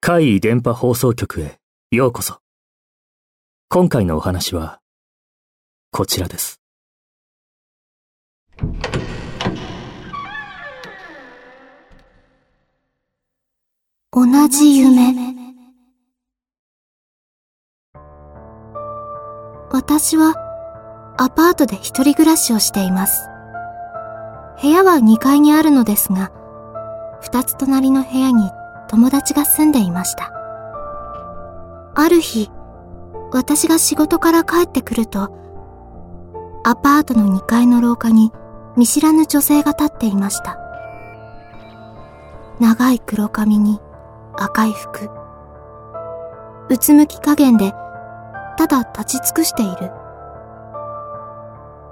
怪異電波放送局へようこそ。今回のお話は、こちらです。同じ夢。私はアパートで一人暮らしをしています。部屋は2階にあるのですが、二つ隣の部屋に友達が住んでいました。ある日、私が仕事から帰ってくると、アパートの2階の廊下に見知らぬ女性が立っていました。長い黒髪に赤い服。うつむき加減で、ただ立ち尽くしている。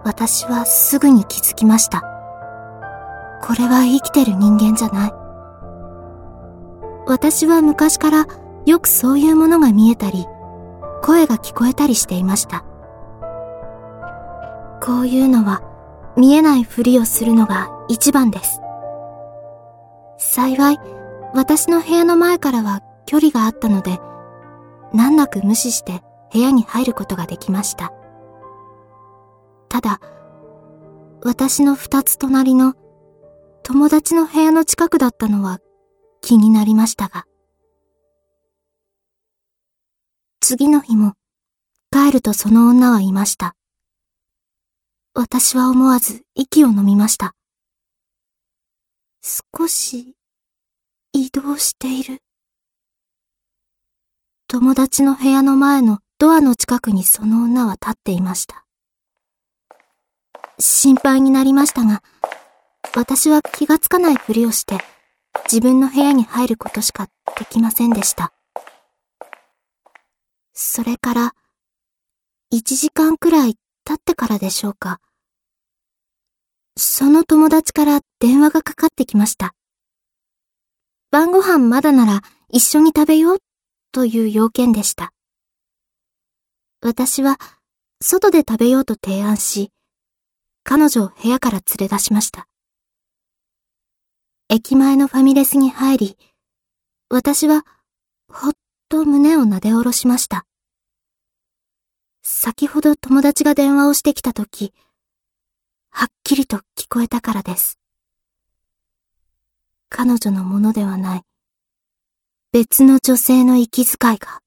私はすぐに気づきました。これは生きてる人間じゃない。私は昔からよくそういうものが見えたり、声が聞こえたりしていました。こういうのは見えないふりをするのが一番です。幸い、私の部屋の前からは距離があったので、難なく無視して部屋に入ることができました。ただ、私の二つ隣の友達の部屋の近くだったのは気になりましたが。次の日も帰るとその女はいました。私は思わず息を飲みました。少し移動している。友達の部屋の前のドアの近くにその女は立っていました。心配になりましたが、私は気がつかないふりをして自分の部屋に入ることしかできませんでした。それから、一時間くらい経ってからでしょうか。その友達から電話がかかってきました。晩ご飯まだなら一緒に食べようという要件でした。私は外で食べようと提案し、彼女を部屋から連れ出しました。駅前のファミレスに入り、私はほっと胸をなで下ろしました。先ほど友達が電話をしてきたとき、はっきりと聞こえたからです。彼女のものではない、別の女性の息遣いが。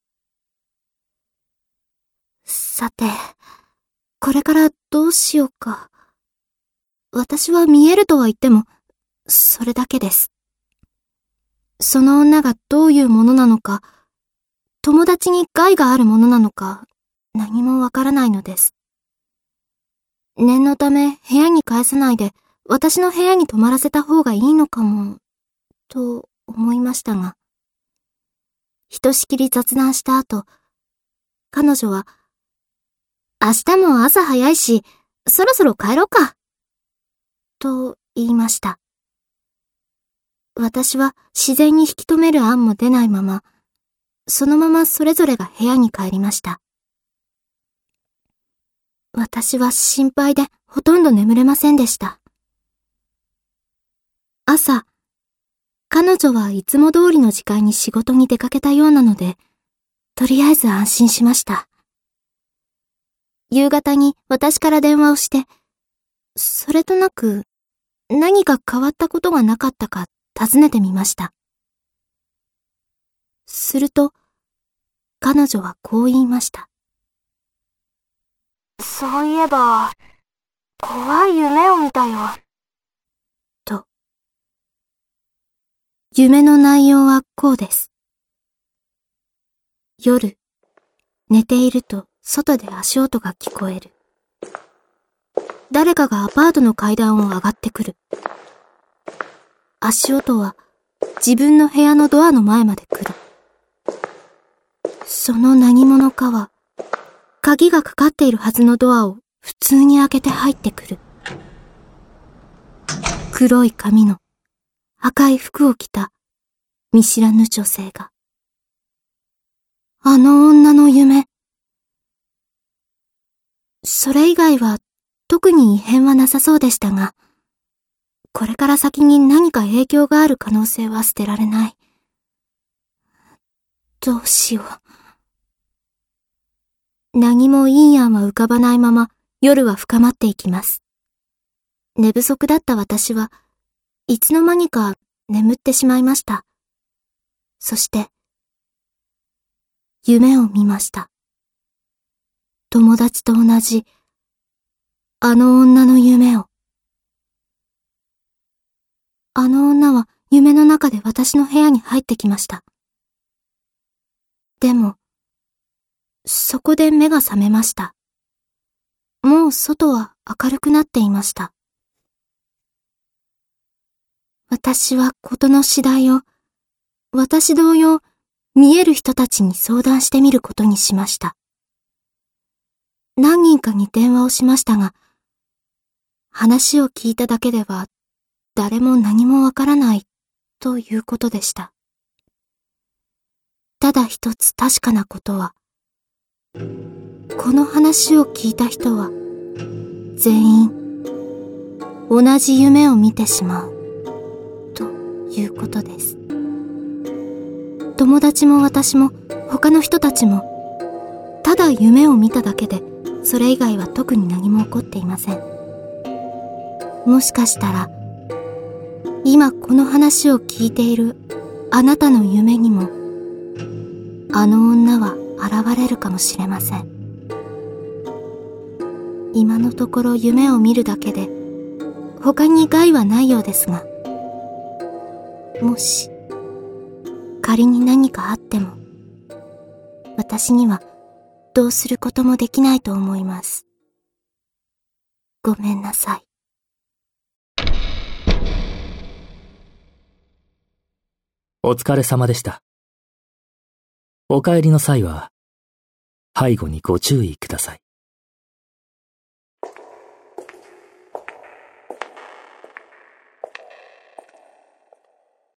さて、これからどうしようか。私は見えるとは言っても、それだけです。その女がどういうものなのか、友達に害があるものなのか、何もわからないのです。念のため部屋に帰さないで、私の部屋に泊まらせた方がいいのかも、と思いましたが。ひとしきり雑談した後、彼女は、明日も朝早いし、そろそろ帰ろうか。と言いました。私は自然に引き止める案も出ないまま、そのままそれぞれが部屋に帰りました。私は心配でほとんど眠れませんでした。朝、彼女はいつも通りの時間に仕事に出かけたようなので、とりあえず安心しました。夕方に私から電話をして、それとなく何か変わったことがなかったか尋ねてみました。すると、彼女はこう言いました。そういえば、怖い夢を見たよ。と。夢の内容はこうです。夜、寝ていると外で足音が聞こえる。誰かがアパートの階段を上がってくる。足音は自分の部屋のドアの前まで来る。その何者かは、鍵がかかっているはずのドアを普通に開けて入ってくる。黒い髪の赤い服を着た見知らぬ女性が。あの女の夢。それ以外は特に異変はなさそうでしたが、これから先に何か影響がある可能性は捨てられない。どうしよう。何もいい案は浮かばないまま夜は深まっていきます。寝不足だった私はいつの間にか眠ってしまいました。そして、夢を見ました。友達と同じ、あの女の夢を。あの女は夢の中で私の部屋に入ってきました。でも、そこで目が覚めました。もう外は明るくなっていました。私はことの次第を、私同様、見える人たちに相談してみることにしました。何人かに電話をしましたが、話を聞いただけでは、誰も何もわからない、ということでした。ただ一つ確かなことは、この話を聞いた人は、全員、同じ夢を見てしまう。ということです。友達も私も他の人たちも、ただ夢を見ただけで、それ以外は特に何も起こっていません。もしかしたら、今この話を聞いているあなたの夢にも、あの女は現れるかもしれません。今のところ夢を見るだけで、他に害はないようですが、もし、仮に何かあっても、私にはどうすることもできないと思います。ごめんなさい。お疲れ様でした。お帰りの際は、背後にご注意ください。